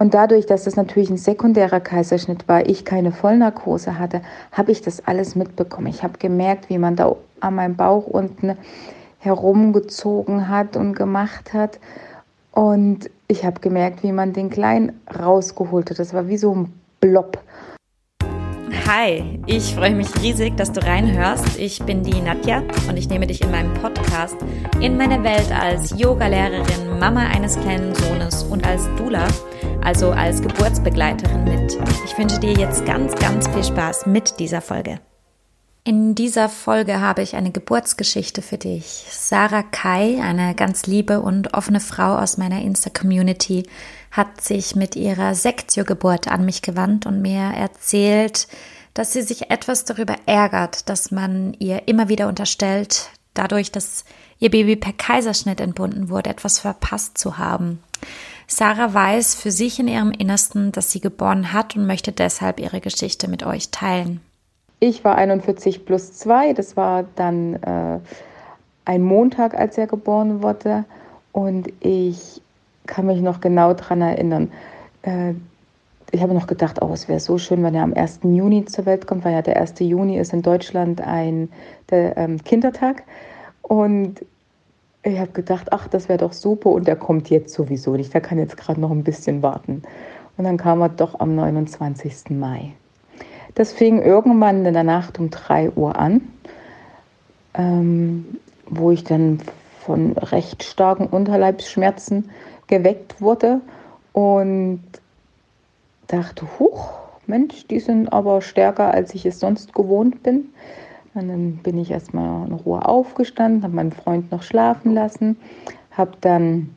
Und dadurch, dass das natürlich ein sekundärer Kaiserschnitt war, ich keine Vollnarkose hatte, habe ich das alles mitbekommen. Ich habe gemerkt, wie man da an meinem Bauch unten herumgezogen hat und gemacht hat. Und ich habe gemerkt, wie man den Kleinen rausgeholt hat. Das war wie so ein Blob. Hi, ich freue mich riesig, dass du reinhörst. Ich bin die Nadja und ich nehme dich in meinem Podcast in meine Welt als Yogalehrerin, Mama eines kleinen Sohnes und als Dula also als Geburtsbegleiterin mit. Ich wünsche dir jetzt ganz, ganz viel Spaß mit dieser Folge. In dieser Folge habe ich eine Geburtsgeschichte für dich. Sarah Kai, eine ganz liebe und offene Frau aus meiner Insta-Community, hat sich mit ihrer Sektio-Geburt an mich gewandt und mir erzählt, dass sie sich etwas darüber ärgert, dass man ihr immer wieder unterstellt, dadurch, dass ihr Baby per Kaiserschnitt entbunden wurde, etwas verpasst zu haben. Sarah weiß für sich in ihrem Innersten, dass sie geboren hat und möchte deshalb ihre Geschichte mit euch teilen. Ich war 41 plus 2, das war dann äh, ein Montag, als er geboren wurde. Und ich kann mich noch genau daran erinnern. Äh, ich habe noch gedacht, oh, es wäre so schön, wenn er am 1. Juni zur Welt kommt, weil ja der 1. Juni ist in Deutschland ein der, ähm, Kindertag. Und ich habe gedacht, ach, das wäre doch super und der kommt jetzt sowieso nicht. Der kann jetzt gerade noch ein bisschen warten. Und dann kam er doch am 29. Mai. Das fing irgendwann in der Nacht um 3 Uhr an, ähm, wo ich dann von recht starken Unterleibsschmerzen geweckt wurde und dachte, huch, Mensch, die sind aber stärker, als ich es sonst gewohnt bin. Und dann bin ich erstmal in Ruhe aufgestanden, habe meinen Freund noch schlafen lassen, habe dann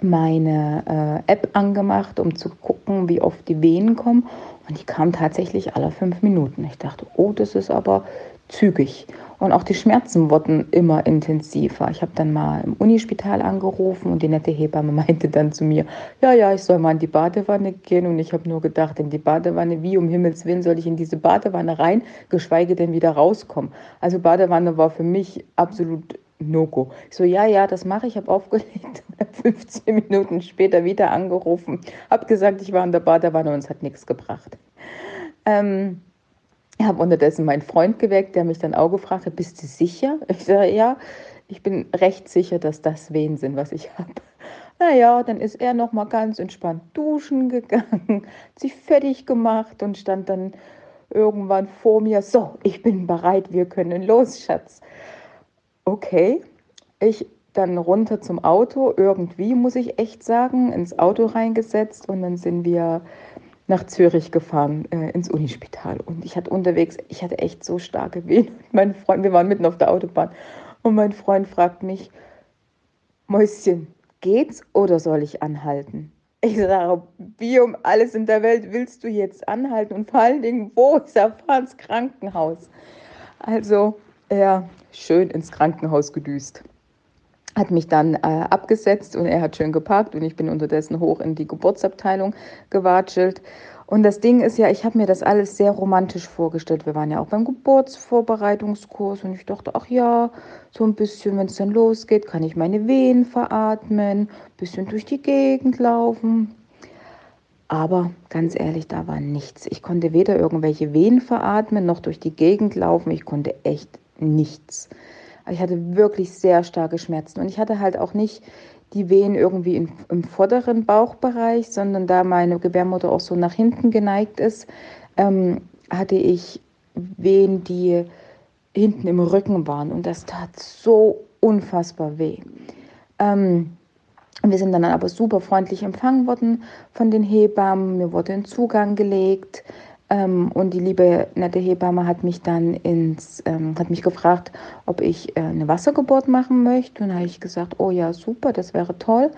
meine äh, App angemacht, um zu gucken, wie oft die Wehen kommen. Und die kamen tatsächlich alle fünf Minuten. Ich dachte, oh, das ist aber zügig. Und auch die Schmerzen wurden immer intensiver. Ich habe dann mal im Unispital angerufen und die nette Hebamme meinte dann zu mir, ja, ja, ich soll mal in die Badewanne gehen. Und ich habe nur gedacht, in die Badewanne, wie um Himmels Willen soll ich in diese Badewanne rein, geschweige denn wieder rauskommen. Also Badewanne war für mich absolut No-Go. Ich so, ja, ja, das mache ich, habe aufgelegt, 15 Minuten später wieder angerufen, habe gesagt, ich war in der Badewanne und es hat nichts gebracht. Ähm, ich habe unterdessen meinen Freund geweckt, der mich dann auch gefragt hat, bist du sicher? Ich sage, ja, ich bin recht sicher, dass das Wehen sind, was ich habe. Naja, dann ist er noch mal ganz entspannt duschen gegangen, sich fertig gemacht und stand dann irgendwann vor mir, so, ich bin bereit, wir können los, Schatz. Okay, ich dann runter zum Auto, irgendwie muss ich echt sagen, ins Auto reingesetzt und dann sind wir nach Zürich gefahren, äh, ins Unispital. Und ich hatte unterwegs, ich hatte echt so starke Wehen. Mein Freund, wir waren mitten auf der Autobahn. Und mein Freund fragt mich, Mäuschen, geht's oder soll ich anhalten? Ich sage, wie um alles in der Welt willst du jetzt anhalten? Und vor allen Dingen, wo? Ich sage, fahr ins Krankenhaus. Also, er schön ins Krankenhaus gedüst hat mich dann äh, abgesetzt und er hat schön geparkt und ich bin unterdessen hoch in die Geburtsabteilung gewatschelt. Und das Ding ist ja, ich habe mir das alles sehr romantisch vorgestellt. Wir waren ja auch beim Geburtsvorbereitungskurs und ich dachte, ach ja, so ein bisschen, wenn es dann losgeht, kann ich meine Wehen veratmen, bisschen durch die Gegend laufen. Aber ganz ehrlich, da war nichts. Ich konnte weder irgendwelche Wehen veratmen noch durch die Gegend laufen. Ich konnte echt nichts. Ich hatte wirklich sehr starke Schmerzen und ich hatte halt auch nicht die Wehen irgendwie in, im vorderen Bauchbereich, sondern da meine Gebärmutter auch so nach hinten geneigt ist, ähm, hatte ich Wehen, die hinten im Rücken waren und das tat so unfassbar weh. Ähm, wir sind dann aber super freundlich empfangen worden von den Hebammen. Mir wurde ein Zugang gelegt. Ähm, und die liebe nette Hebamme hat mich dann ins, ähm, hat mich gefragt, ob ich äh, eine Wassergeburt machen möchte. Und habe ich gesagt, oh ja, super, das wäre toll.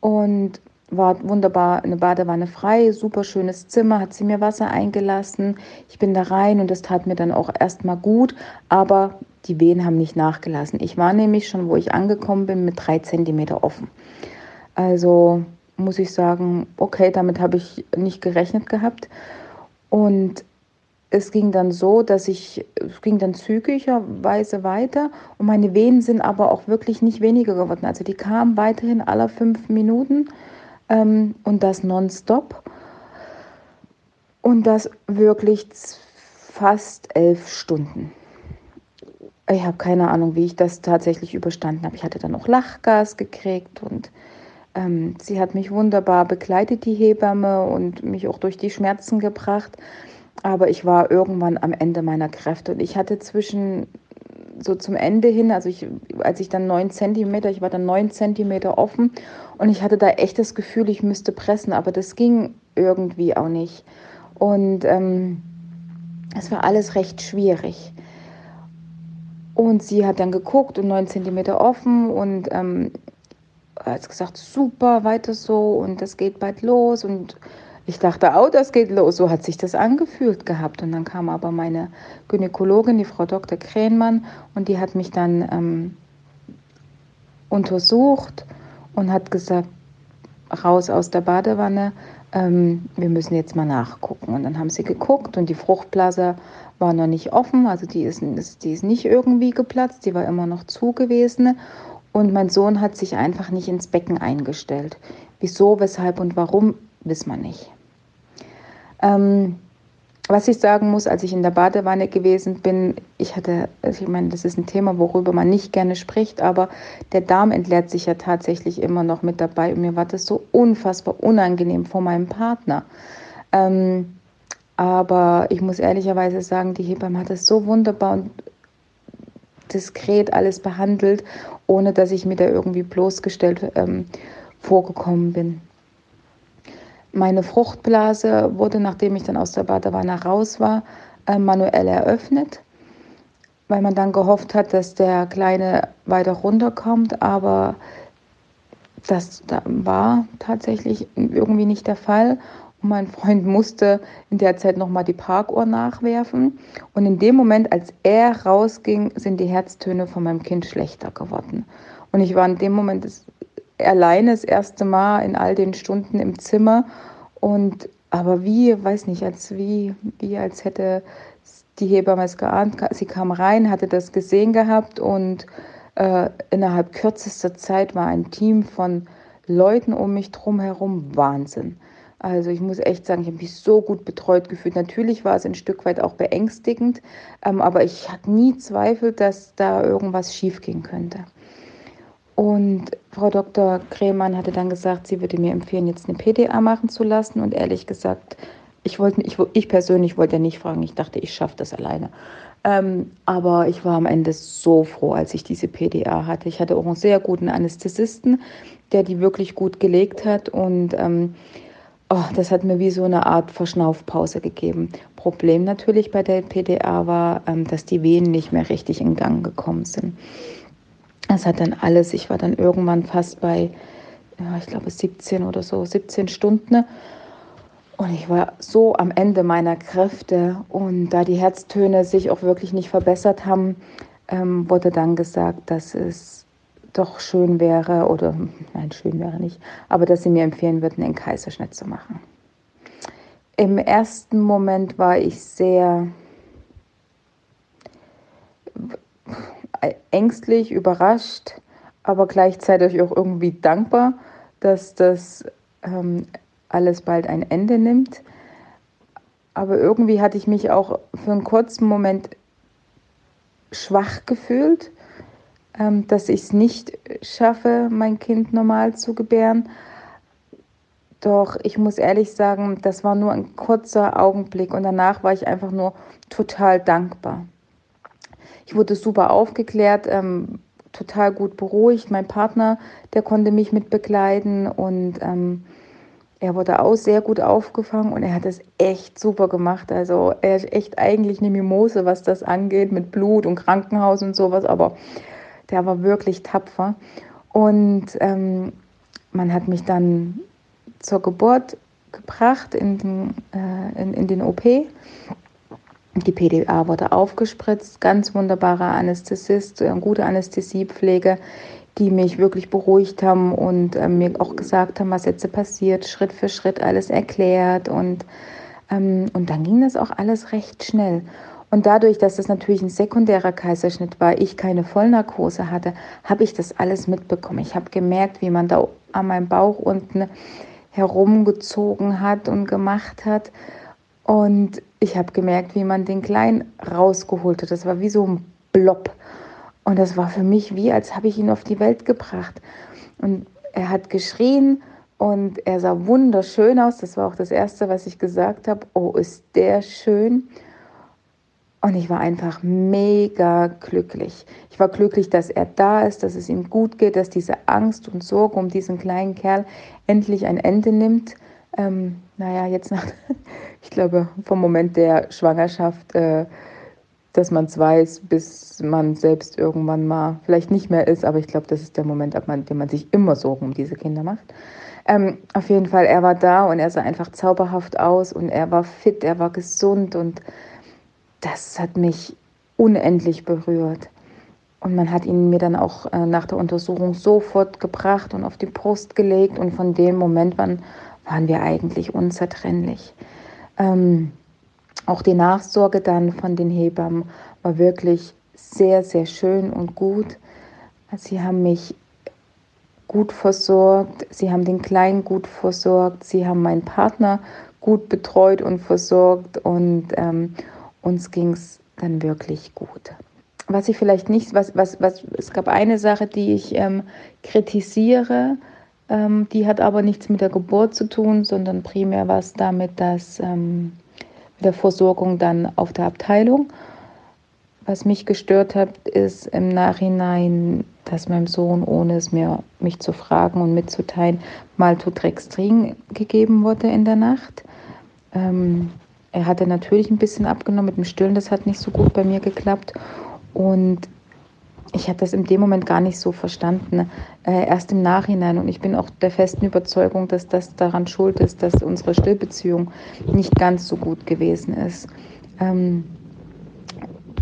Und war wunderbar eine Badewanne frei, super schönes Zimmer, hat sie mir Wasser eingelassen. Ich bin da rein und das tat mir dann auch erstmal gut, aber die Wehen haben nicht nachgelassen. Ich war nämlich schon, wo ich angekommen bin, mit drei Zentimeter offen. Also muss ich sagen, okay, damit habe ich nicht gerechnet gehabt. Und es ging dann so, dass ich, es ging dann zügigerweise weiter und meine Wehen sind aber auch wirklich nicht weniger geworden. Also die kamen weiterhin alle fünf Minuten. ähm, und das nonstop. Und das wirklich fast elf Stunden. Ich habe keine Ahnung, wie ich das tatsächlich überstanden habe. Ich hatte dann auch Lachgas gekriegt und ähm, sie hat mich wunderbar begleitet, die Hebamme, und mich auch durch die Schmerzen gebracht. Aber ich war irgendwann am Ende meiner Kräfte und ich hatte zwischen so zum Ende hin, also ich, als ich dann neun Zentimeter, ich war dann neun Zentimeter offen und ich hatte da echt das Gefühl, ich müsste pressen, aber das ging irgendwie auch nicht. Und ähm, es war alles recht schwierig. Und sie hat dann geguckt und neun Zentimeter offen und ähm, hat gesagt, super, weiter so und das geht bald los und ich dachte, oh, das geht los. So hat sich das angefühlt gehabt. Und dann kam aber meine Gynäkologin, die Frau Dr. Krähenmann, und die hat mich dann ähm, untersucht und hat gesagt, raus aus der Badewanne, ähm, wir müssen jetzt mal nachgucken. Und dann haben sie geguckt und die Fruchtblase war noch nicht offen, also die ist, die ist nicht irgendwie geplatzt, die war immer noch zu gewesen. Und mein Sohn hat sich einfach nicht ins Becken eingestellt. Wieso, weshalb und warum, wissen wir nicht. Ähm, was ich sagen muss, als ich in der Badewanne gewesen bin, ich hatte, ich meine, das ist ein Thema, worüber man nicht gerne spricht, aber der Darm entleert sich ja tatsächlich immer noch mit dabei und mir war das so unfassbar unangenehm vor meinem Partner. Ähm, aber ich muss ehrlicherweise sagen, die Hebamme hat das so wunderbar und diskret alles behandelt, ohne dass ich mir da irgendwie bloßgestellt ähm, vorgekommen bin. Meine Fruchtblase wurde, nachdem ich dann aus der Badewanne raus war, äh, manuell eröffnet, weil man dann gehofft hat, dass der Kleine weiter runterkommt, aber das war tatsächlich irgendwie nicht der Fall. Mein Freund musste in der Zeit nochmal die Parkuhr nachwerfen. Und in dem Moment, als er rausging, sind die Herztöne von meinem Kind schlechter geworden. Und ich war in dem Moment das alleine das erste Mal in all den Stunden im Zimmer und aber wie, weiß nicht, als wie, wie als hätte die Hebamme es geahnt. Sie kam rein, hatte das gesehen gehabt und äh, innerhalb kürzester Zeit war ein Team von Leuten um mich drum herum Wahnsinn. Also ich muss echt sagen, ich habe mich so gut betreut gefühlt. Natürlich war es ein Stück weit auch beängstigend, ähm, aber ich hatte nie Zweifel, dass da irgendwas schiefgehen könnte. Und Frau Dr. Kremann hatte dann gesagt, sie würde mir empfehlen, jetzt eine PDA machen zu lassen. Und ehrlich gesagt, ich, wollte, ich, ich persönlich wollte ja nicht fragen. Ich dachte, ich schaffe das alleine. Ähm, aber ich war am Ende so froh, als ich diese PDA hatte. Ich hatte auch einen sehr guten Anästhesisten, der die wirklich gut gelegt hat. Und ähm, oh, das hat mir wie so eine Art Verschnaufpause gegeben. Problem natürlich bei der PDA war, ähm, dass die Venen nicht mehr richtig in Gang gekommen sind. Das hat dann alles, ich war dann irgendwann fast bei, ja, ich glaube 17 oder so, 17 Stunden. Und ich war so am Ende meiner Kräfte. Und da die Herztöne sich auch wirklich nicht verbessert haben, ähm, wurde dann gesagt, dass es doch schön wäre, oder nein, schön wäre nicht, aber dass sie mir empfehlen würden, einen Kaiserschnitt zu machen. Im ersten Moment war ich sehr ängstlich, überrascht, aber gleichzeitig auch irgendwie dankbar, dass das ähm, alles bald ein Ende nimmt. Aber irgendwie hatte ich mich auch für einen kurzen Moment schwach gefühlt, ähm, dass ich es nicht schaffe, mein Kind normal zu gebären. Doch ich muss ehrlich sagen, das war nur ein kurzer Augenblick und danach war ich einfach nur total dankbar. Ich wurde super aufgeklärt, ähm, total gut beruhigt. Mein Partner, der konnte mich mit begleiten und ähm, er wurde auch sehr gut aufgefangen und er hat es echt super gemacht. Also er ist echt eigentlich eine Mimose, was das angeht, mit Blut und Krankenhaus und sowas, aber der war wirklich tapfer. Und ähm, man hat mich dann zur Geburt gebracht in den, äh, in, in den OP die PDA wurde aufgespritzt, ganz wunderbarer Anästhesist, eine gute Anästhesiepflege, die mich wirklich beruhigt haben und äh, mir auch gesagt haben, was jetzt passiert, Schritt für Schritt alles erklärt und, ähm, und dann ging das auch alles recht schnell. Und dadurch, dass das natürlich ein sekundärer Kaiserschnitt war, ich keine Vollnarkose hatte, habe ich das alles mitbekommen. Ich habe gemerkt, wie man da an meinem Bauch unten herumgezogen hat und gemacht hat. Und ich habe gemerkt, wie man den Kleinen rausgeholt hat. Das war wie so ein Blob. Und das war für mich wie, als habe ich ihn auf die Welt gebracht. Und er hat geschrien und er sah wunderschön aus. Das war auch das Erste, was ich gesagt habe. Oh, ist der schön. Und ich war einfach mega glücklich. Ich war glücklich, dass er da ist, dass es ihm gut geht, dass diese Angst und Sorge um diesen kleinen Kerl endlich ein Ende nimmt. Ähm, naja, jetzt nach, ich glaube, vom Moment der Schwangerschaft, äh, dass man es weiß, bis man selbst irgendwann mal vielleicht nicht mehr ist. Aber ich glaube, das ist der Moment, ab dem man sich immer Sorgen um diese Kinder macht. Ähm, auf jeden Fall, er war da und er sah einfach zauberhaft aus und er war fit, er war gesund und das hat mich unendlich berührt. Und man hat ihn mir dann auch äh, nach der Untersuchung sofort gebracht und auf die Brust gelegt. Und von dem Moment an waren wir eigentlich unzertrennlich. Ähm, auch die Nachsorge dann von den Hebammen war wirklich sehr, sehr schön und gut. Sie haben mich gut versorgt, sie haben den Kleinen gut versorgt, sie haben meinen Partner gut betreut und versorgt und ähm, uns ging es dann wirklich gut. Was ich vielleicht nicht, was, was, was, es gab eine Sache, die ich ähm, kritisiere, ähm, die hat aber nichts mit der Geburt zu tun, sondern primär was damit, dass ähm, mit der Versorgung dann auf der Abteilung. Was mich gestört hat, ist im Nachhinein, dass meinem Sohn, ohne es mir mich zu fragen und mitzuteilen, Maltodextrin gegeben wurde in der Nacht. Ähm, er hatte natürlich ein bisschen abgenommen mit dem Stillen, das hat nicht so gut bei mir geklappt. Und ich habe das in dem Moment gar nicht so verstanden, äh, erst im Nachhinein. Und ich bin auch der festen Überzeugung, dass das daran schuld ist, dass unsere Stillbeziehung nicht ganz so gut gewesen ist. Ähm,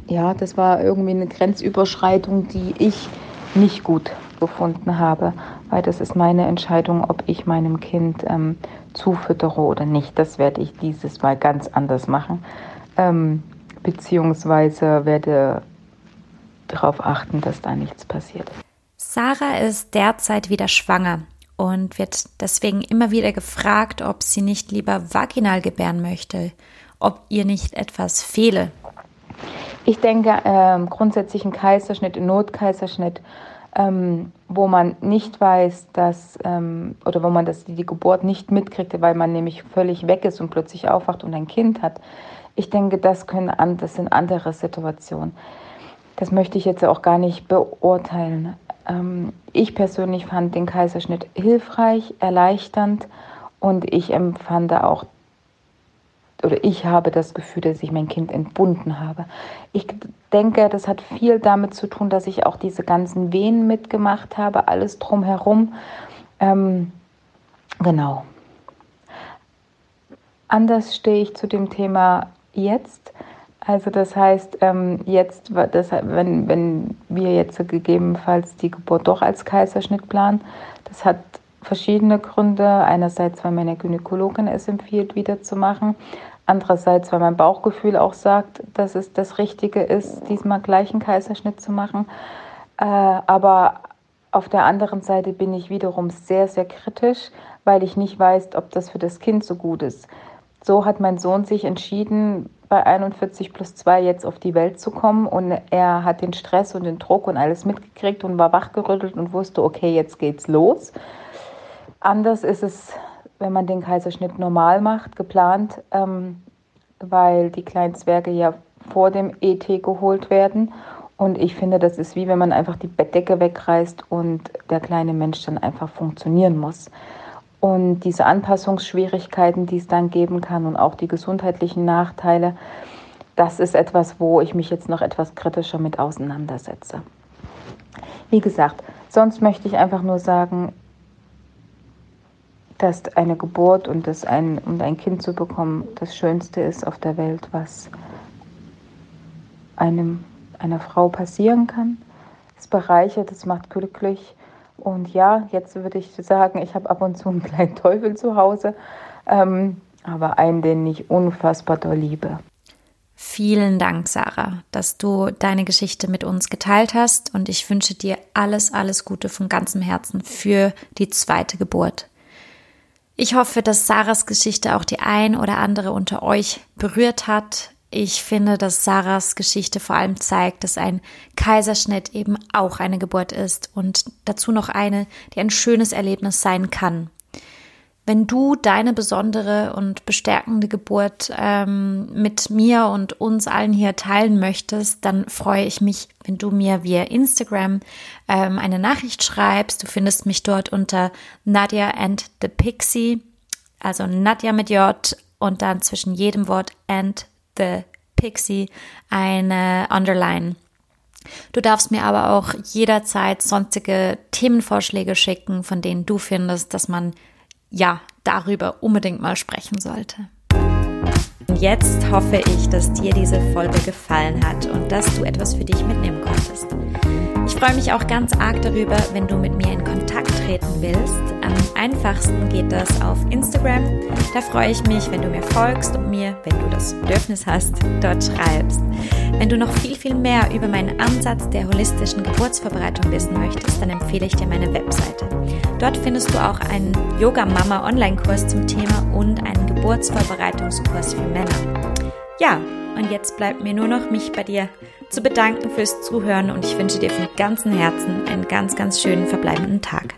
ja, das war irgendwie eine Grenzüberschreitung, die ich nicht gut gefunden habe, weil das ist meine Entscheidung, ob ich meinem Kind ähm, zufüttere oder nicht. Das werde ich dieses Mal ganz anders machen, ähm, beziehungsweise werde darauf achten, dass da nichts passiert. Sarah ist derzeit wieder schwanger und wird deswegen immer wieder gefragt, ob sie nicht lieber vaginal gebären möchte, ob ihr nicht etwas fehle. Ich denke, ähm, grundsätzlich ein Kaiserschnitt, ein Notkaiserschnitt, ähm, wo man nicht weiß, dass, ähm, oder wo man das, die Geburt nicht mitkriegt, weil man nämlich völlig weg ist und plötzlich aufwacht und ein Kind hat. Ich denke, das, können, das sind andere Situationen. Das möchte ich jetzt auch gar nicht beurteilen. Ähm, ich persönlich fand den Kaiserschnitt hilfreich, erleichternd und ich empfand auch oder ich habe das Gefühl, dass ich mein Kind entbunden habe. Ich denke, das hat viel damit zu tun, dass ich auch diese ganzen Wehen mitgemacht habe, alles drumherum. Ähm, genau. Anders stehe ich zu dem Thema jetzt. Also das heißt, ähm, jetzt, wenn, wenn wir jetzt gegebenenfalls die Geburt doch als Kaiserschnitt planen, das hat verschiedene Gründe. Einerseits, weil meine Gynäkologin es empfiehlt, wieder zu machen. Andererseits, weil mein Bauchgefühl auch sagt, dass es das Richtige ist, diesmal gleich einen Kaiserschnitt zu machen. Äh, aber auf der anderen Seite bin ich wiederum sehr, sehr kritisch, weil ich nicht weiß, ob das für das Kind so gut ist. So hat mein Sohn sich entschieden, bei 41 plus 2 jetzt auf die Welt zu kommen und er hat den Stress und den Druck und alles mitgekriegt und war wachgerüttelt und wusste, okay, jetzt geht's los. Anders ist es wenn man den Kaiserschnitt normal macht, geplant, ähm, weil die kleinen Zwerge ja vor dem ET geholt werden. Und ich finde, das ist wie wenn man einfach die Bettdecke wegreißt und der kleine Mensch dann einfach funktionieren muss. Und diese Anpassungsschwierigkeiten, die es dann geben kann und auch die gesundheitlichen Nachteile, das ist etwas, wo ich mich jetzt noch etwas kritischer mit auseinandersetze. Wie gesagt, sonst möchte ich einfach nur sagen, dass eine Geburt und das ein, und ein Kind zu bekommen das Schönste ist auf der Welt, was einem, einer Frau passieren kann. Es bereichert, es macht glücklich. Und ja, jetzt würde ich sagen, ich habe ab und zu einen kleinen Teufel zu Hause, ähm, aber einen, den ich unfassbar doll liebe. Vielen Dank, Sarah, dass du deine Geschichte mit uns geteilt hast und ich wünsche dir alles, alles Gute von ganzem Herzen für die zweite Geburt. Ich hoffe, dass Sarahs Geschichte auch die ein oder andere unter euch berührt hat. Ich finde, dass Sarahs Geschichte vor allem zeigt, dass ein Kaiserschnitt eben auch eine Geburt ist und dazu noch eine, die ein schönes Erlebnis sein kann. Wenn du deine besondere und bestärkende Geburt ähm, mit mir und uns allen hier teilen möchtest, dann freue ich mich, wenn du mir via Instagram ähm, eine Nachricht schreibst. Du findest mich dort unter Nadia and the Pixie, also Nadja mit J und dann zwischen jedem Wort and the Pixie eine Underline. Du darfst mir aber auch jederzeit sonstige Themenvorschläge schicken, von denen du findest, dass man ja darüber unbedingt mal sprechen sollte. Jetzt hoffe ich, dass dir diese Folge gefallen hat und dass du etwas für dich mitnehmen konntest. Ich freue mich auch ganz arg darüber, wenn du mit mir in Kontakt treten willst. Am einfachsten geht das auf Instagram. Da freue ich mich, wenn du mir folgst und mir, wenn du das Bedürfnis hast, dort schreibst. Wenn du noch viel, viel mehr über meinen Ansatz der holistischen Geburtsvorbereitung wissen möchtest, dann empfehle ich dir meine Webseite. Dort findest du auch einen Yoga-Mama-Online-Kurs zum Thema und einen Geburtsvorbereitungskurs für Männer. Ja, und jetzt bleibt mir nur noch, mich bei dir zu bedanken fürs Zuhören und ich wünsche dir von ganzem Herzen einen ganz, ganz schönen verbleibenden Tag.